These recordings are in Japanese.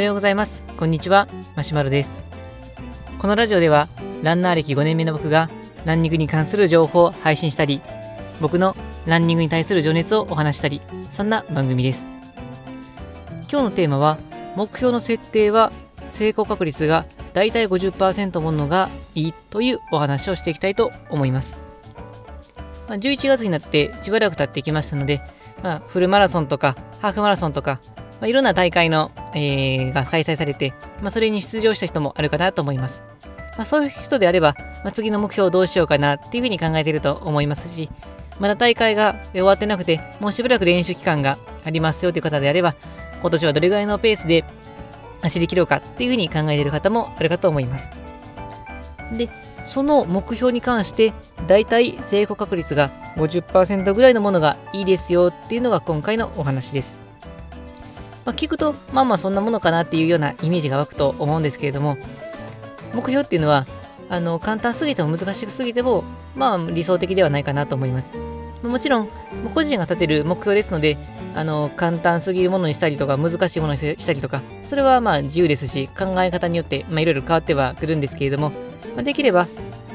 おはようございます。こんにちは。マシュマロです。このラジオでは、ランナー歴5年目の僕が、ランニングに関する情報を配信したり、僕のランニングに対する情熱をお話したり、そんな番組です。今日のテーマは、目標の設定は成功確率がだいたい50%ものがいいというお話をしていきたいと思います。11月になってしばらく経ってきましたので、まあ、フルマラソンとかハーフマラソンとか、まあ、いろんな大会の、えー、が開催されて、まあ、それに出場した人もあるかなと思います。まあ、そういう人であれば、まあ、次の目標をどうしようかなっていうふうに考えていると思いますし、まだ大会が終わってなくて、もうしばらく練習期間がありますよという方であれば、今年はどれぐらいのペースで走り切ろうかっていうふうに考えている方もあるかと思います。で、その目標に関して、だいたい成功確率が50%ぐらいのものがいいですよっていうのが今回のお話です。まあ、聞くと、まあまあそんなものかなっていうようなイメージが湧くと思うんですけれども、目標っていうのは、あの簡単すぎても難しすぎても、まあ理想的ではないかなと思います。もちろん、個人が立てる目標ですので、あの簡単すぎるものにしたりとか難しいものにしたりとかそれはまあ自由ですし考え方によっていろいろ変わってはくるんですけれども、まあ、できれば、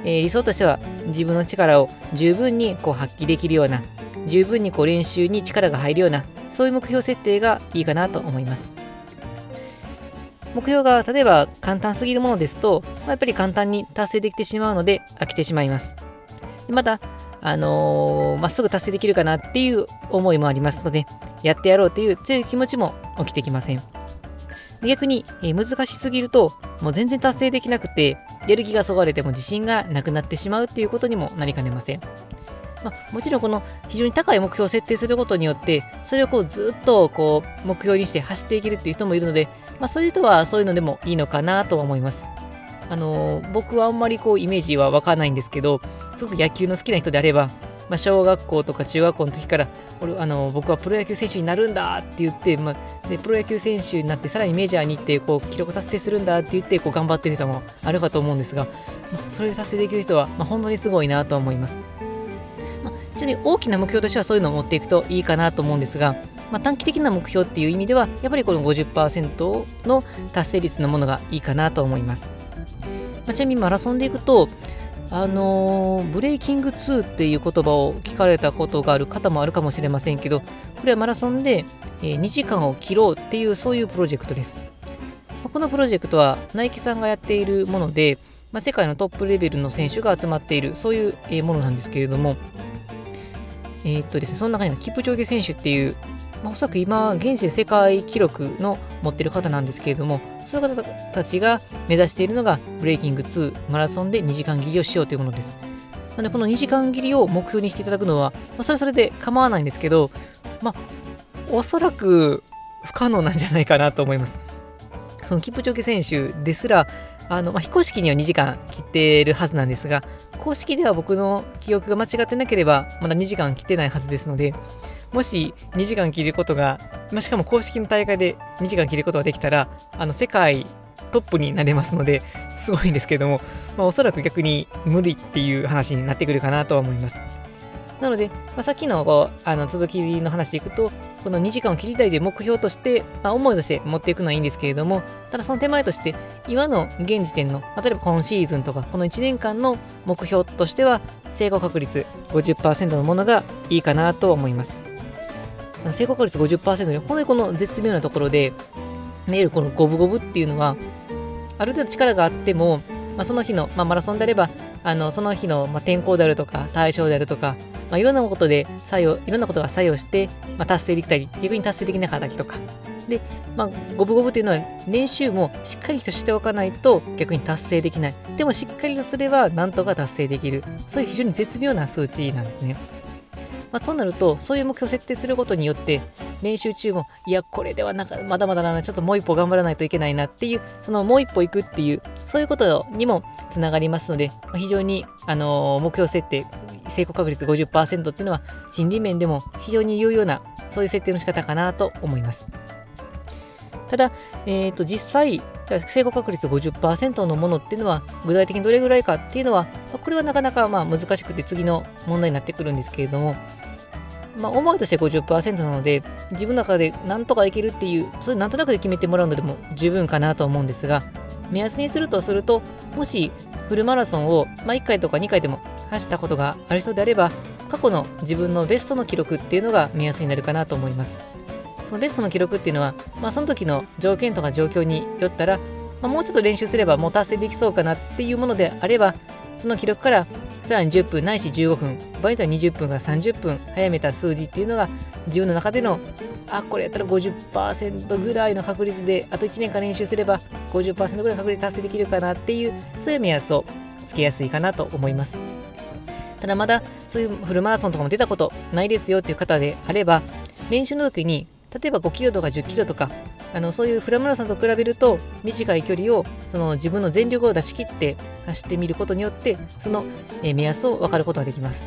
えー、理想としては自分の力を十分にこう発揮できるような十分にこう練習に力が入るようなそういう目標設定がいいかなと思います目標が例えば簡単すぎるものですと、まあ、やっぱり簡単に達成できてしまうので飽きてしまいますまたあのー、まっすぐ達成できるかなっていう思いもありますので、やってやろうという強い気持ちも起きてきません。逆に、えー、難しすぎると、もう全然達成できなくて、やる気がそがれても自信がなくなってしまうっていうことにもなりかねません。まあ、もちろんこの非常に高い目標を設定することによって、それをこうずっとこう目標にして走っていけるっていう人もいるので、まあ、そういう人はそういうのでもいいのかなとは思います。あのー、僕はあんまりこうイメージはわかんないんですけど、すごく野球の好きな人であれば、まあ、小学校とか中学校の時から俺あの僕はプロ野球選手になるんだって言って、まあ、でプロ野球選手になってさらにメジャーに行ってこう記録達成するんだって言ってこう頑張ってる人もあるかと思うんですが、まあ、それで達成できる人は、まあ、本当にすごいなとは思います、ちなみに大きな目標としてはそういうのを持っていくといいかなと思うんですが、まあ、短期的な目標っていう意味ではやっぱりこの50%の達成率のものがいいかなと思います、まあ、ちなみにマラソンでいくとあのー、ブレイキング2っていう言葉を聞かれたことがある方もあるかもしれませんけど、これはマラソンで、え、2時間を切ろうっていうそういうプロジェクトです。このプロジェクトはナイキさんがやっているもので、まあ、世界のトップレベルの選手が集まっているそういう、ものなんですけれども、えー、っとですね、その中にはキプチョゲ選手っていう、まあ、おそらく今、現時世界記録の持ってる方なんですけれども、そういう方たちが目指しているのがブレイキング2マラソンで2時間切りをしようというものです。なのでこの2時間切りを目標にしていただくのは、まあ、それはそれで構わないんですけど、まあ、おそらく不可能なんじゃないかなと思います。そのキプチョゲ選手ですら、あのまあ、非公式には2時間切っているはずなんですが、公式では僕の記憶が間違ってなければ、まだ2時間切ってないはずですので、もし2時間切ることが、まあ、しかも公式の大会で2時間切ることができたら、あの世界トップになれますので、すごいんですけども、まあ、おそらく逆に無理っていう話になってくるかなとは思います。なので、まあ、さっきのこうあの続きの話でいくと、この2時間を切りたいで目標として、まあ、思いとして持っていくのはいいんですけれども、ただその手前として、今の現時点の、例えば今シーズンとか、この1年間の目標としては、成功確率50%のものがいいかなと思います。成功確率50%で、本当にこの絶妙なところで、いわゆるこの五分五分っていうのは、ある程度力があっても、まあ、その日の、まあ、マラソンであれば、あのその日の、まあ、天候であるとか、対象であるとか、まあ、いろんなことで作用、いろんなことが作用して、まあ、達成できたり、逆に達成できなかったりとか。で、まあ、五分五分っていうのは練習もしっかりとしておかないと逆に達成できない。でもしっかりとすればなんとか達成できる。そういう非常に絶妙な数値なんですね。まあ、そうなると、そういう目標を設定することによって、練習中も、いや、これではなんか、まだまだな、ちょっともう一歩頑張らないといけないなっていう、そのもう一歩行くっていう、そういうことにもつながりますので、まあ、非常に、あの、目標設定、成功確率50%っていうのは、心理面でも非常に有用な、そういう設定の仕方かなと思います。ただ、えー、と実際、成功確率50%のものっていうのは、具体的にどれぐらいかっていうのは、これはなかなかまあ難しくて次の問題になってくるんですけれども、まあ、思いとして50%なので、自分の中でなんとかいけるっていう、それなんとなくで決めてもらうのでも十分かなと思うんですが、目安にするとすると、もしフルマラソンを、まあ、1回とか2回でも走ったことがある人であれば、過去の自分のベストの記録っていうのが目安になるかなと思います。そのベストの記録っていうのは、まあ、その時の条件とか状況によったら、まあ、もうちょっと練習すればもう達成できそうかなっていうものであれば、その記録からさらに10分ないし15分、場合によっては20分から30分早めた数字っていうのが自分の中でのあ、これやったら50%ぐらいの確率で、あと1年間練習すれば50%ぐらいの確率達成できるかなっていう、そういう目安をつけやすいかなと思います。ただまだそういうフルマラソンとかも出たことないですよっていう方であれば、練習の時に例えば5キロとか10キロとかあのそういうフラマラソンと比べると短い距離をその自分の全力を出し切って走ってみることによってその、目安を分かることができます。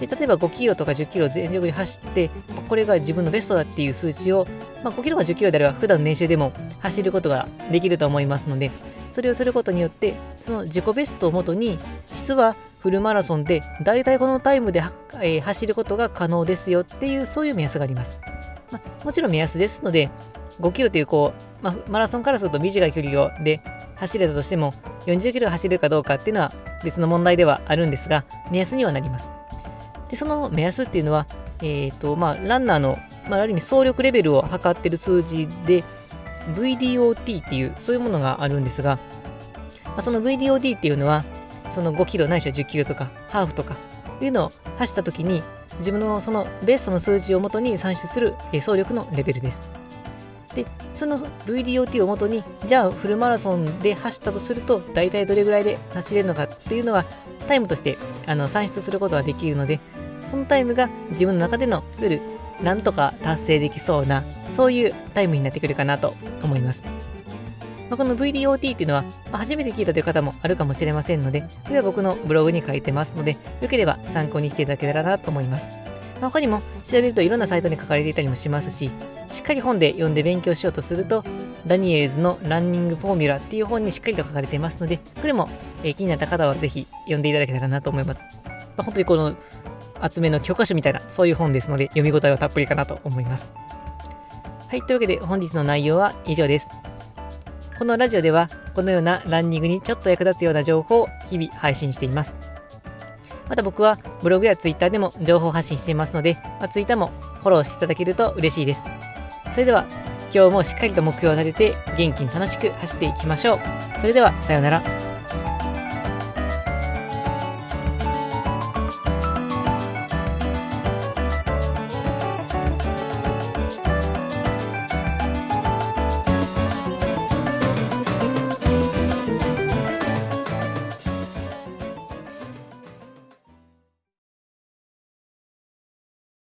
で例えば5キロとか10キロ全力で走ってこれが自分のベストだっていう数値を、まあ、5キロか10キロであれば普段の練習でも走ることができると思いますのでそれをすることによってその自己ベストをもとに実はフルマラソンで大体このタイムで、えー、走ることが可能ですよっていうそういう目安があります。まあ、もちろん目安ですので、5キロというこう、まあ、マラソンからすると短い距離をで走れたとしても、40キロ走れるかどうかっていうのは別の問題ではあるんですが、目安にはなります。で、その目安っていうのは、えっ、ー、と、まあ、ランナーの、まあ、ある意味走力レベルを測ってる数字で、VDOT っていう、そういうものがあるんですが、まあ、その VDOT っていうのは、その5キロないしは10キロとか、ハーフとかいうのを走った時に、自分のそのベストの数値をもとに算出する走力のレベルです。で、その VDOT をもとに、じゃあフルマラソンで走ったとすると、大体どれぐらいで走れるのかっていうのは、タイムとしてあの算出することができるので、そのタイムが自分の中での、いわゆるなんとか達成できそうな、そういうタイムになってくるかなと思います。まあ、この VDOT っていうのは、まあ、初めて聞いたという方もあるかもしれませんので、これは僕のブログに書いてますので、よければ参考にしていただけたらなと思います。まあ、他にも調べるといろんなサイトに書かれていたりもしますし、しっかり本で読んで勉強しようとすると、ダニエルズのランニングフォーミュラっていう本にしっかりと書かれていますので、これも、えー、気になった方はぜひ読んでいただけたらなと思います。まあ、本当にこの厚めの教科書みたいな、そういう本ですので、読み応えはたっぷりかなと思います。はい、というわけで本日の内容は以上です。このラジオではこのようなランニングにちょっと役立つような情報を日々配信しています。また僕はブログやツイッターでも情報発信していますので、まあ、ツイッターもフォローしていただけると嬉しいです。それでは今日もしっかりと目標を立てて元気に楽しく走っていきましょう。それではさようなら。